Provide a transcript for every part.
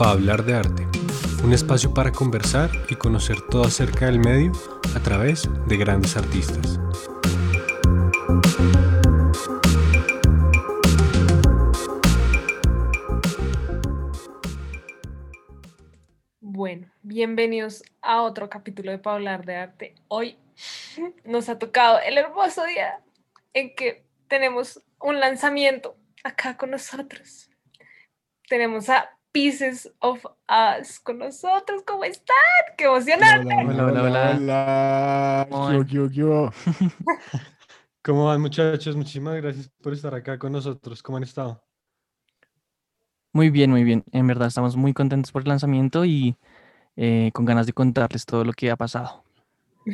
para hablar de arte, un espacio para conversar y conocer todo acerca del medio a través de grandes artistas. Bueno, bienvenidos a otro capítulo de Pa' hablar de arte. Hoy nos ha tocado el hermoso día en que tenemos un lanzamiento acá con nosotros. Tenemos a Pieces of Us con nosotros. ¿Cómo están? ¡Qué emocionante! Hola, hola, hola. hola. ¿Cómo, ¿Cómo van muchachos? Muchísimas gracias por estar acá con nosotros. ¿Cómo han estado? Muy bien, muy bien. En verdad estamos muy contentos por el lanzamiento y eh, con ganas de contarles todo lo que ha pasado.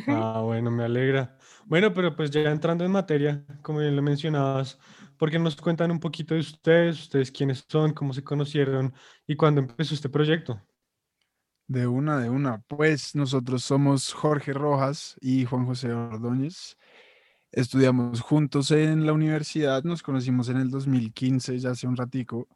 Ah, bueno, me alegra. Bueno, pero pues ya entrando en materia, como bien lo mencionabas, ¿por qué nos cuentan un poquito de ustedes? ¿Ustedes quiénes son? ¿Cómo se conocieron? ¿Y cuándo empezó este proyecto? De una, de una. Pues nosotros somos Jorge Rojas y Juan José Ordóñez. Estudiamos juntos en la universidad, nos conocimos en el 2015, ya hace un ratico,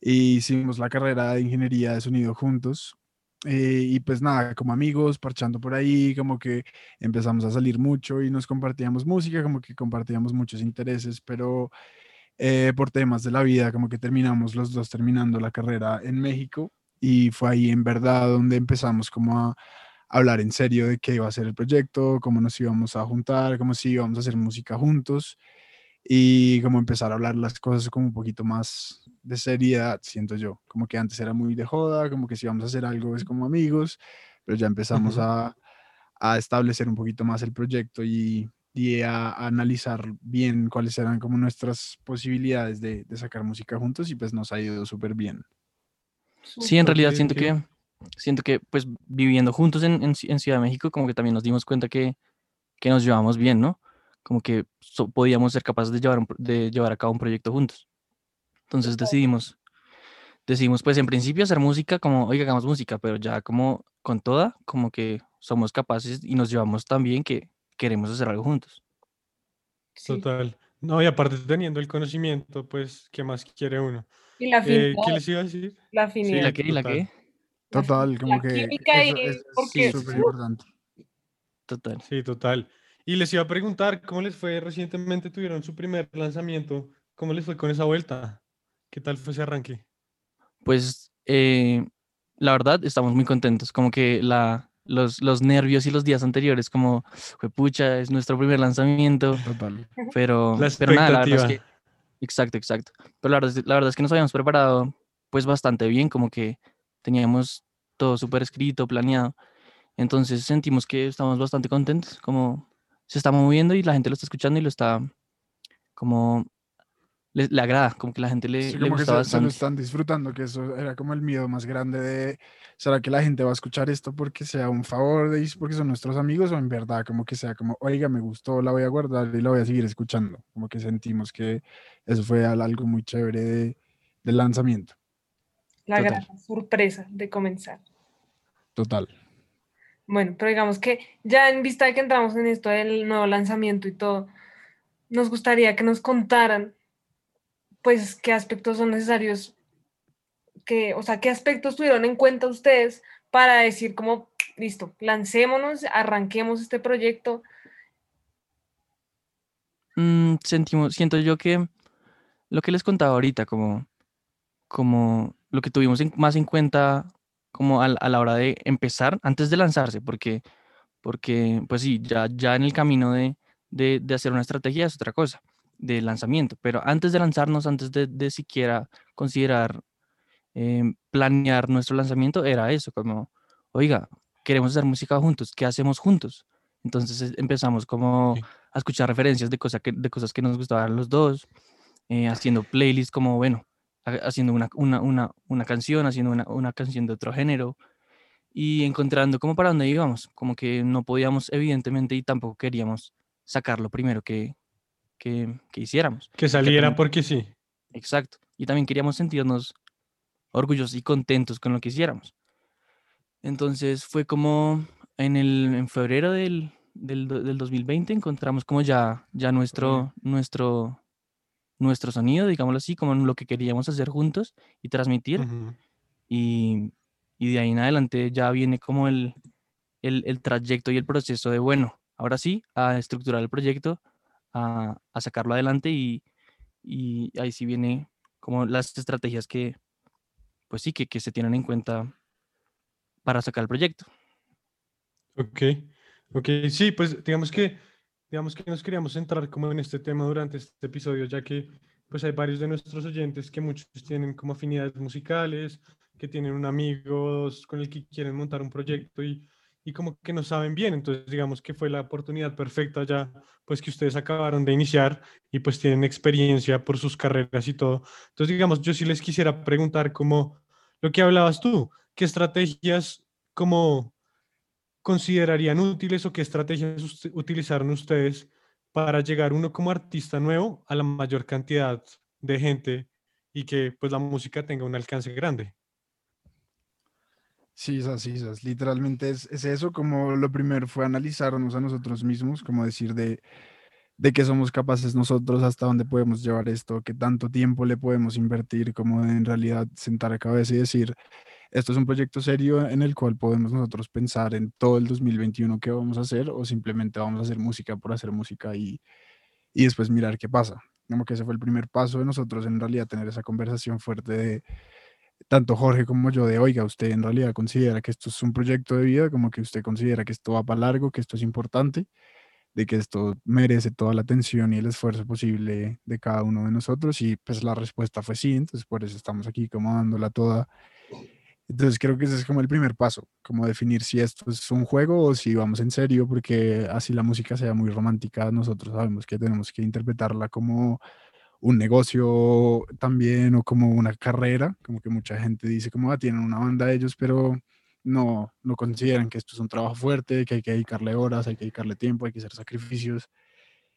y hicimos la carrera de ingeniería de sonido juntos. Eh, y pues nada, como amigos, parchando por ahí, como que empezamos a salir mucho y nos compartíamos música, como que compartíamos muchos intereses, pero eh, por temas de la vida, como que terminamos los dos terminando la carrera en México y fue ahí en verdad donde empezamos como a hablar en serio de qué iba a ser el proyecto, cómo nos íbamos a juntar, cómo si íbamos a hacer música juntos y como empezar a hablar las cosas como un poquito más de seriedad, siento yo. Como que antes era muy de joda, como que si íbamos a hacer algo es como amigos, pero ya empezamos a, a, establecer un poquito más el proyecto y, y a, analizar bien cuáles eran como nuestras posibilidades de, de sacar música juntos y pues nos ha ido súper bien. Sí, en realidad siento que, siento que pues viviendo juntos en, en, Ciudad de México como que también nos dimos cuenta que, que nos llevamos bien, ¿no? Como que podíamos ser capaces de llevar, de llevar a cabo un proyecto juntos. Entonces decidimos, decidimos pues en principio hacer música como, oiga, hagamos música, pero ya como con toda, como que somos capaces y nos llevamos tan bien que queremos hacer algo juntos. Total. No, y aparte teniendo el conocimiento, pues, ¿qué más quiere uno? Y la eh, ¿Qué les iba a decir? La afinidad. Sí, ¿la qué? ¿La qué? Total, como que eso, es súper importante. Total. Sí, total. Y les iba a preguntar, ¿cómo les fue recientemente? Tuvieron su primer lanzamiento. ¿Cómo les fue con esa vuelta? ¿Qué tal fue ese arranque? Pues, eh, la verdad, estamos muy contentos. Como que la, los, los nervios y los días anteriores, como, fue pucha, es nuestro primer lanzamiento. Total. Pero, La pero nada, la verdad es que Exacto, exacto. Pero la verdad, es- la verdad es que nos habíamos preparado pues bastante bien, como que teníamos todo súper escrito, planeado. Entonces sentimos que estamos bastante contentos, como se está moviendo y la gente lo está escuchando y lo está como le, le agrada, como que la gente le, Sí, le como que gusta se, se lo están disfrutando, que eso era como el miedo más grande de, ¿será que la gente va a escuchar esto porque sea un favor de ellos, porque son nuestros amigos o en verdad como que sea como, oiga, me gustó, la voy a guardar y la voy a seguir escuchando? Como que sentimos que eso fue al- algo muy chévere de- del lanzamiento. La Total. gran sorpresa de comenzar. Total. Bueno, pero digamos que ya en vista de que entramos en esto del nuevo lanzamiento y todo, nos gustaría que nos contaran, pues, qué aspectos son necesarios, que, o sea, qué aspectos tuvieron en cuenta ustedes para decir como, listo, lancémonos, arranquemos este proyecto. Mm, sentimos, siento yo que lo que les contaba ahorita, como, como lo que tuvimos en- más en cuenta como al- a, la hora de empezar, antes de lanzarse, porque, porque pues sí, ya, ya en el camino de, de, de hacer una estrategia es otra cosa, de lanzamiento, pero antes de lanzarnos, antes de, de siquiera considerar em, planear nuestro lanzamiento, era eso, como, oiga, queremos hacer música juntos, ¿qué hacemos juntos? Entonces eh, empezamos como a escuchar referencias de, cosas que, de cosas que nos gustaban los dos, eh, haciendo playlists como, bueno, ha- haciendo una, una, una, una canción, haciendo una, una canción de otro género y encontrando como para dónde íbamos, como que no podíamos evidentemente y tampoco queríamos sacar lo primero que, que, que hiciéramos. Que saliera también- porque sí. Exacto. Y también queríamos sentirnos orgullosos y contentos con lo que hiciéramos. Entonces fue como en, el, en febrero del, del, del 2020 encontramos como ya, ya nuestro, nuestro, nuestro sonido, digámoslo así, como lo que queríamos hacer juntos y transmitir. Y, y de ahí en adelante ya viene como el, el, el trayecto y el proceso de, bueno, ahora sí, a estructurar el proyecto, a, a sacarlo adelante y, ahí sí viene como las estrategias que, pues sí, que, se tienen en cuenta para sacar el proyecto. Ok, ok, sí, pues digamos que, digamos que nos queríamos centrar como en este tema durante este episodio, ya que pues hay varios de nuestros oyentes que muchos tienen como afinidades musicales, que tienen un amigo con el que quieren montar un proyecto y, y como que no saben bien, entonces digamos que fue la oportunidad perfecta ya, pues que ustedes acabaron de iniciar y pues tienen experiencia por sus carreras y todo. Entonces digamos, yo sí les quisiera preguntar como lo que hablabas tú, ¿qué estrategias como considerarían útiles o qué estrategias utilizaron ustedes para llegar uno como artista nuevo a la mayor cantidad de gente y que pues la música tenga un alcance grande? Sí, esas, sí, esas. Literalmente es, es eso, como lo primero fue analizarnos a nosotros mismos, como decir de, de qué somos capaces nosotros, hasta dónde podemos llevar esto, qué tanto tiempo le podemos invertir, como en realidad sentar a cabeza y decir, esto es un proyecto serio en el cual podemos nosotros pensar en todo el 2021 qué vamos a hacer o simplemente vamos a hacer música por hacer música y, y después mirar qué pasa. Como que ese fue el primer paso de nosotros en realidad tener esa conversación fuerte de tanto Jorge como yo de, oiga, usted en realidad considera que esto es un proyecto de vida, como que usted considera que esto va para largo, que esto es importante, de que esto merece toda la atención y el esfuerzo posible de cada uno de nosotros y pues la respuesta fue sí, entonces por eso estamos aquí como dándola toda. Entonces creo que ese es como el primer paso, como definir si esto es un juego o si vamos en serio, porque así la música sea muy romántica, nosotros sabemos que tenemos que interpretarla como un negocio también o como una carrera, como que mucha gente dice como, ah, tienen una banda ellos, pero no, no consideran que esto es un trabajo fuerte, que hay que dedicarle horas, hay que dedicarle tiempo, hay que hacer sacrificios.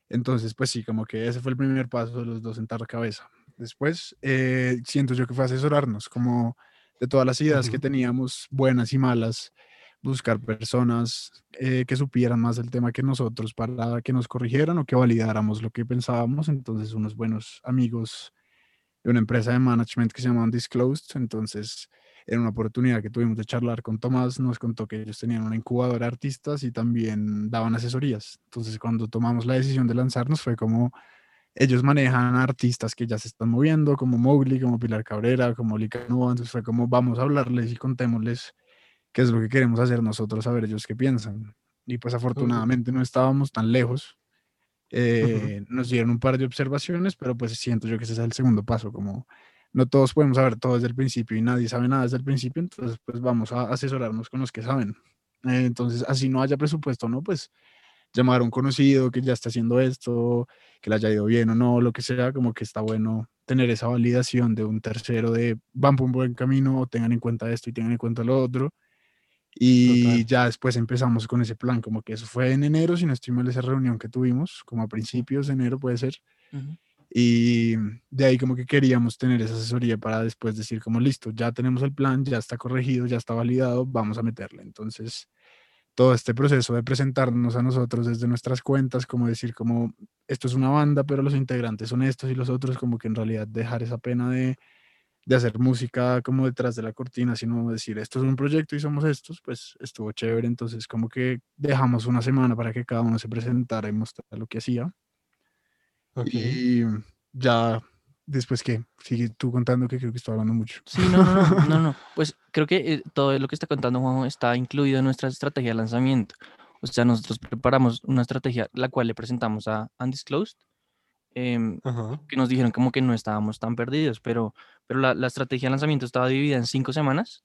Entonces, pues sí, como que ese fue el primer paso de los dos sentar la cabeza. Después, eh, siento yo que fue asesorarnos, como de todas las ideas que teníamos, buenas y malas, buscar personas eh, que supieran más del tema que nosotros para que nos corrigieran o que validáramos lo que pensábamos. Entonces, unos buenos amigos de una empresa de management que se llama Undisclosed. Entonces, en una oportunidad que tuvimos de charlar con Tomás, nos contó que ellos tenían una incubadora de artistas y también daban asesorías. Entonces, cuando tomamos la decisión de lanzarnos, fue como ellos manejan artistas que ya se están moviendo, como Mowgli, como Pilar Cabrera, como Lika Nova. Entonces, fue como vamos a hablarles y contémosles qué es lo que queremos hacer nosotros, a ver ellos qué piensan. Y pues afortunadamente no estábamos tan lejos. Eh, nos dieron un par de observaciones, pero pues siento yo que ese es el segundo paso, como no todos podemos saber todo desde el principio y nadie sabe nada desde el principio, entonces pues vamos a asesorarnos con los que saben. Eh, entonces, así no haya presupuesto, ¿no? Pues llamar a un conocido que ya está haciendo esto, que le haya ido bien o no, lo que sea, como que está bueno tener esa validación de un tercero de van por un buen camino, tengan en cuenta esto y tengan en cuenta lo otro. Y Total. ya después empezamos con ese plan, como que eso fue en enero, si no estoy mal, esa reunión que tuvimos, como a principios de enero puede ser. Y de ahí como que queríamos tener esa asesoría para después decir como listo, ya tenemos el plan, ya está corregido, ya está validado, vamos a meterle. Entonces, todo este proceso de presentarnos a nosotros desde nuestras cuentas, como decir como esto es una banda, pero los integrantes son estos y los otros, como que en realidad dejar esa pena de, de hacer música como detrás de la cortina, sino decir esto es un proyecto y somos estos, pues estuvo chévere. Entonces como que dejamos una semana para que cada uno se presentara y mostrara lo que hacía. Y ya después que sigue tú contando que creo que estoy hablando mucho. Sí, no, no, no, no, no. Pues creo que eh, todo lo que está contando Juanjo está incluido en nuestra estrategia de lanzamiento. O sea, nosotros preparamos una estrategia la cual le presentamos a Undisclosed, Ajá. que nos dijeron como que no estábamos tan perdidos, pero, pero la, la estrategia de lanzamiento estaba dividida en cinco semanas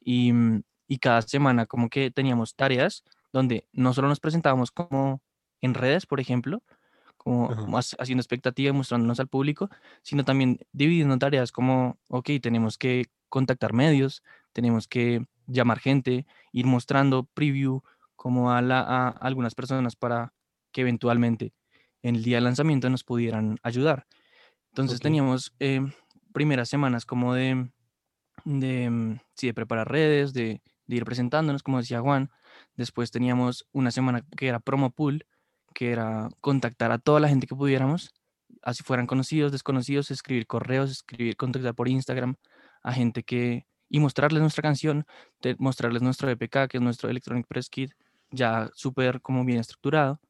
y, mm, y cada semana como que teníamos tareas donde no solo nos presentábamos como en redes, por ejemplo, como Ajá. haciendo expectativa y mostrándonos al público, sino también dividiendo tareas como, ok, tenemos que contactar medios, tenemos que llamar gente, ir mostrando preview como a, la, a algunas personas para que eventualmente en el día del lanzamiento nos pudieran ayudar. Entonces teníamos eh, primeras semanas como de, de, mm, sí, de preparar redes, de de ir presentándonos, como decía Juan. Después teníamos una semana que era promo pool, que era contactar a toda la gente que pudiéramos, así fueran conocidos, desconocidos, escribir correos, escribir, contactar por Instagram a gente que y mostrarles nuestra canción, de- mostrarles nuestro EPK, que es nuestro Electronic Press Kit, ya súper como bien estructurado,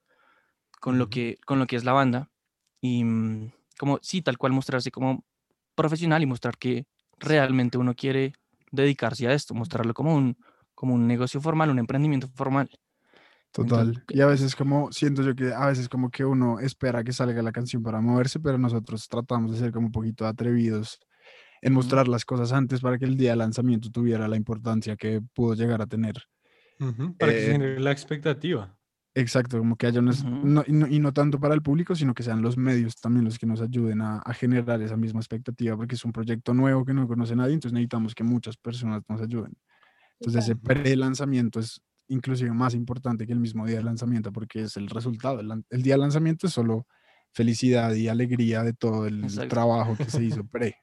con lo que con lo que es la banda y mm, como sí, tal cual mostrarse como profesional y mostrar que realmente uno quiere dedicarse a esto, mostrarlo como un como un negocio formal, un emprendimiento formal. Total. Entonces, Y a veces como, siento yo que a veces como que uno espera que salga la canción para moverse, pero nosotros tratamos de ser como un poquito atrevidos en mostrar las cosas antes para que el día de lanzamiento tuviera la importancia que pudo llegar a tener. Ujú, Para que se Eh, genere la expectativa. Exacto, como que haya unas, Ujú. no, y, no, y no tanto para el público, sino que sean los medios también los que nos ayuden a, a generar esa misma expectativa, porque es un proyecto nuevo que no conoce nadie, entonces necesitamos que muchas personas nos ayuden. Entonces ese pre-lanzamiento es inclusive más importante que el mismo día de lanzamiento, porque es el resultado. El, el día de lanzamiento es solo felicidad y alegría de todo el Exacto. trabajo que se hizo pre.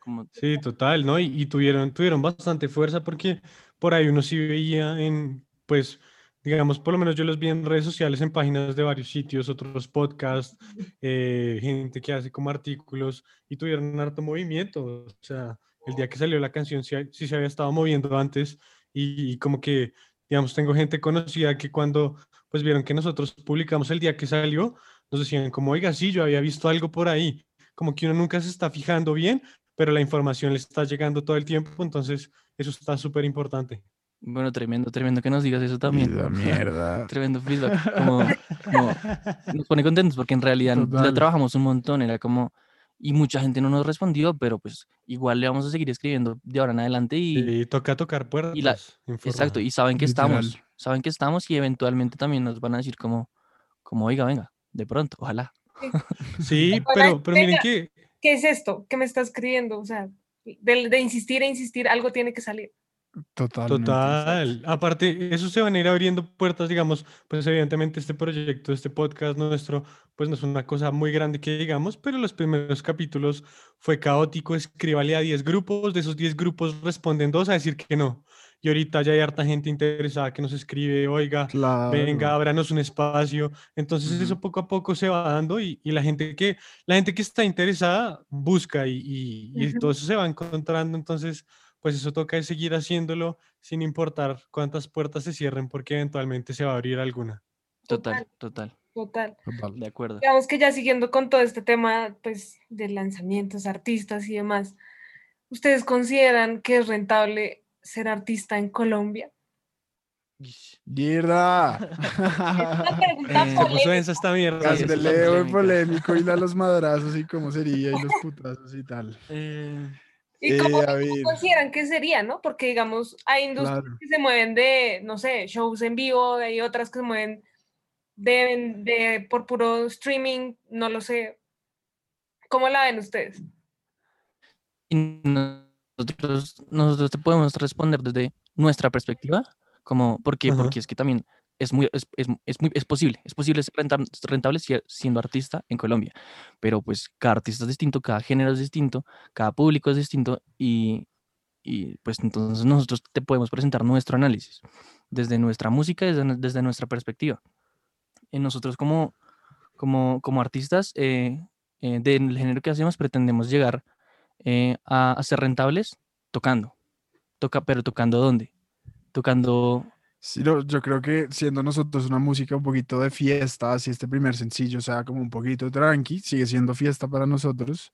Como Sí, total, ¿no? Y, y tuvieron, tuvieron bastante fuerza porque por ahí uno sí veía en, pues, digamos, por lo menos yo los vi en redes sociales, en páginas de varios sitios, otros podcasts, eh, gente que hace como artículos y tuvieron harto movimiento. O sea, el día que salió la canción sí, sí se había estado moviendo antes y, y como que, digamos, tengo gente conocida que cuando pues vieron que nosotros publicamos el día que salió, nos decían como, oiga, sí, yo había visto algo por ahí. Como que uno nunca se está fijando bien, pero la información le está llegando todo el tiempo, entonces eso está súper importante. Bueno, tremendo, tremendo que nos digas eso también. La mierda. Tremendo feedback. Como, como nos pone contentos porque en realidad Total. trabajamos un montón. Era como, y mucha gente no nos respondió, pero pues igual le vamos a seguir escribiendo de ahora en adelante y, Y toca tocar puertas. y la- exacto, y saben que estamos, Literal. saben que estamos y eventualmente también nos van a decir como, como, oiga, venga, de pronto, ojalá. Sí, pero, pero miren que ¿Qué es esto? ¿Qué me está escribiendo? O sea, de, de insistir e insistir, algo tiene que salir. Totalmente. Total. Aparte, eso se van a ir abriendo puertas, digamos, pues evidentemente este proyecto, este podcast nuestro, pues no es una cosa muy grande que digamos, pero los primeros capítulos fue caótico, escríbale a 10 grupos, de esos 10 grupos responden dos a decir que no. Y ahorita ya hay harta gente interesada que nos escribe, oiga, venga, Claro. ábranos un espacio. Entonces eso poco a poco se va dando y, y la gente que la gente que está interesada busca y, y- y Ujú. todo eso se va encontrando. Entonces, pues eso toca es seguir haciéndolo sin importar cuántas puertas se cierren porque eventualmente se va a abrir alguna. Total, total, Total. Total. de acuerdo. Digamos que ya siguiendo con todo este tema, pues, de lanzamientos, artistas y demás, ¿ustedes consideran que es rentable ser artista en Colombia? ¡Mierda! Una pregunta Eh, Se puso polémica. densa esta mierda. Sí, polémico y la los madrazos y cómo sería y los putazos y tal. Eh, ¿Y cómo, Eh, ver. consideran que sería, no? Porque, digamos, hay industrias Claro. que se mueven de, no sé, shows en vivo, hay otras que se mueven de, de por puro streaming, no lo sé. ¿Cómo la ven ustedes? y nosotros, nosotros te podemos responder desde nuestra perspectiva, como, ¿por qué? Ajá. Porque es que también es muy, es, es, es es posible, es posible ser renta- rentable si- siendo artista en Colombia, pero pues cada artista es distinto, cada género es distinto, cada público es distinto y, y pues entonces nosotros te podemos presentar nuestro análisis desde nuestra música, desde, desde nuestra perspectiva. Y nosotros como, como, como artistas eh, eh, del género que hacemos pretendemos llegar eh, a, a ser rentables tocando. Toca, pero tocando dónde? Tocando. Sí, yo creo que siendo nosotros una música un poquito de fiesta, así este primer sencillo sea como un poquito tranqui, sigue siendo fiesta para nosotros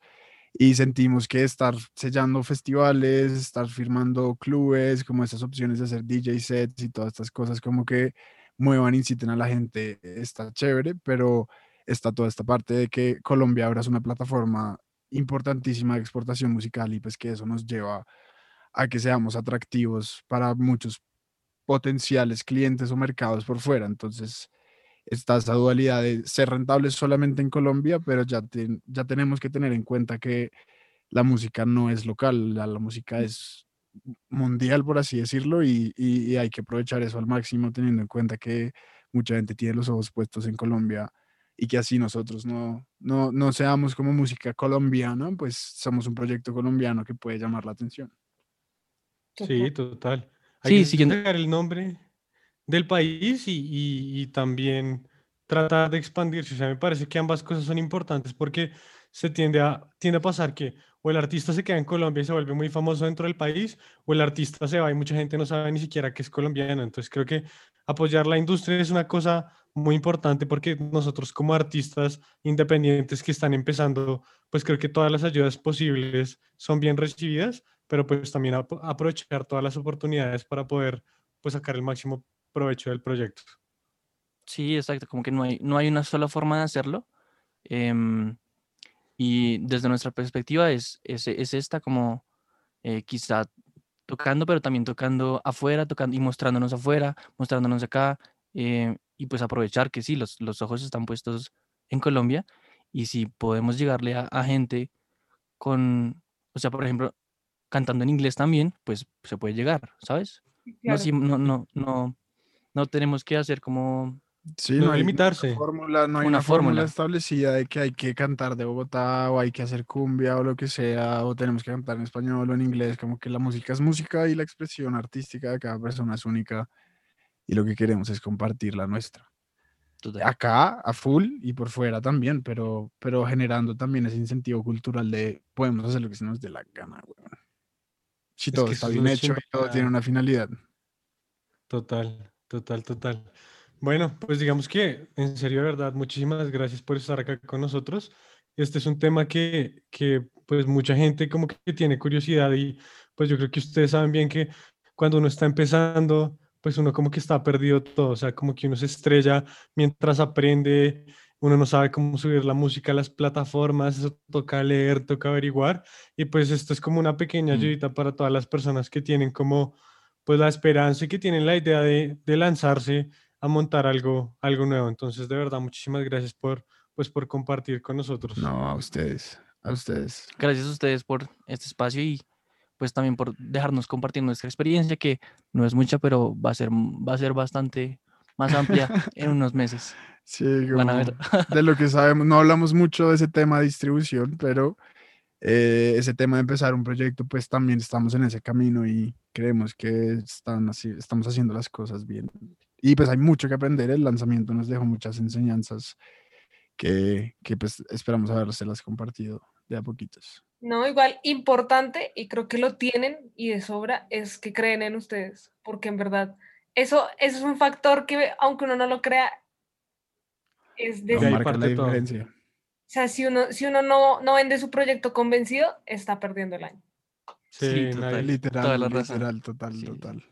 y sentimos que estar sellando festivales, estar firmando clubes, como estas opciones de hacer DJ sets y todas estas cosas como que muevan, inciten a la gente, está chévere, pero está toda esta parte de que Colombia ahora es una plataforma importantísima de exportación musical y pues que eso nos lleva a que seamos atractivos para muchos potenciales clientes o mercados por fuera. Entonces, está esa dualidad de ser rentables solamente en Colombia, pero ya, ten- ya tenemos que tener en cuenta que la música no es local, la, la música es mundial, por así decirlo, y, y- y hay que aprovechar eso al máximo, teniendo en cuenta que mucha gente tiene los ojos puestos en Colombia y que así nosotros no, no, no seamos como música colombiana, pues somos un proyecto colombiano que puede llamar la atención. Sí, total. Hay Sí, que siguiendo- el nombre del país y, y- y también tratar de expandirse. O sea, me parece que ambas cosas son importantes porque se tiende a, tiende a pasar que o el artista se queda en Colombia y se vuelve muy famoso dentro del país, o el artista se va y mucha gente no sabe ni siquiera que es colombiano. Entonces creo que apoyar la industria es una cosa muy importante porque nosotros como artistas independientes que están empezando, pues creo que todas las ayudas posibles son bien recibidas, pero pues también ap- aprovechar todas las oportunidades para poder pues sacar el máximo provecho del proyecto. Sí, exacto, como que no hay, no hay una sola forma de hacerlo. em, y desde nuestra perspectiva es, es, es esta como eh, quizá tocando, pero también tocando afuera, tocando y mostrándonos afuera, mostrándonos acá, eh, y pues aprovechar que sí, los, los ojos están puestos en Colombia y si podemos llegarle a, a gente con, o sea, por ejemplo, cantando en inglés también, pues se puede llegar, ¿sabes? No, Claro. no, no, no, no tenemos que hacer como Sí, No no, hay limitarse. una fórmula, no hay Una una fórmula fórmula. establecida de que hay que cantar de Bogotá o hay que hacer cumbia o lo que sea, o tenemos que cantar en español o en inglés, como que la música es música y la expresión artística de cada persona es única y lo que queremos es compartir la nuestra. total. Acá a full y por fuera también, pero, pero generando también ese incentivo cultural de podemos hacer lo que se nos dé la gana, Es todo que está bien hecho y todo tiene una finalidad. Total, total, total. Bueno, pues digamos que en serio, de verdad, muchísimas gracias por estar acá con nosotros. Este es un tema que, que pues mucha gente como que tiene curiosidad y pues yo creo que ustedes saben bien que cuando uno está empezando, pues uno como que está perdido todo, o sea, como que uno se estrella mientras aprende, uno no sabe cómo subir la música a las plataformas, eso toca leer, toca averiguar y pues esto es como una pequeña Mm. ayudita para todas las personas que tienen como pues la esperanza y que tienen la idea de, de lanzarse a montar algo, algo nuevo. Entonces, de verdad, muchísimas gracias por, pues, por compartir con nosotros. No, a ustedes, a ustedes. Gracias a ustedes por este espacio y pues también por dejarnos compartir nuestra experiencia, que no es mucha, pero va a ser, va a ser bastante más amplia en unos meses. Sí, Van a ver. como de lo que sabemos, no hablamos mucho de ese tema de distribución, pero eh, ese tema de empezar un proyecto, pues también estamos en ese camino y creemos que están así, estamos haciendo las cosas bien. Y pues hay mucho que aprender, el lanzamiento nos dejó muchas enseñanzas que, que pues esperamos habérselas compartido de a poquitos. No, igual importante, y creo que lo tienen y de sobra, es que creen en ustedes, porque en verdad, eso, eso es un factor que, aunque uno no lo crea, es De No, la parte todo. diferencia. o sea, si uno, si uno no, no vende su proyecto convencido, está perdiendo el año. Sí, Sí, total. Literal, toda la literal, total, Sí. total.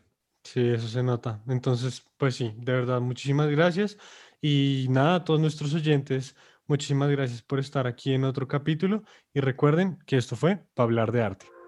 Sí, eso se nota. Entonces, pues sí, de verdad, muchísimas gracias. Y nada, a todos nuestros oyentes, muchísimas gracias por estar aquí en otro capítulo. Y recuerden que esto fue para hablar de arte.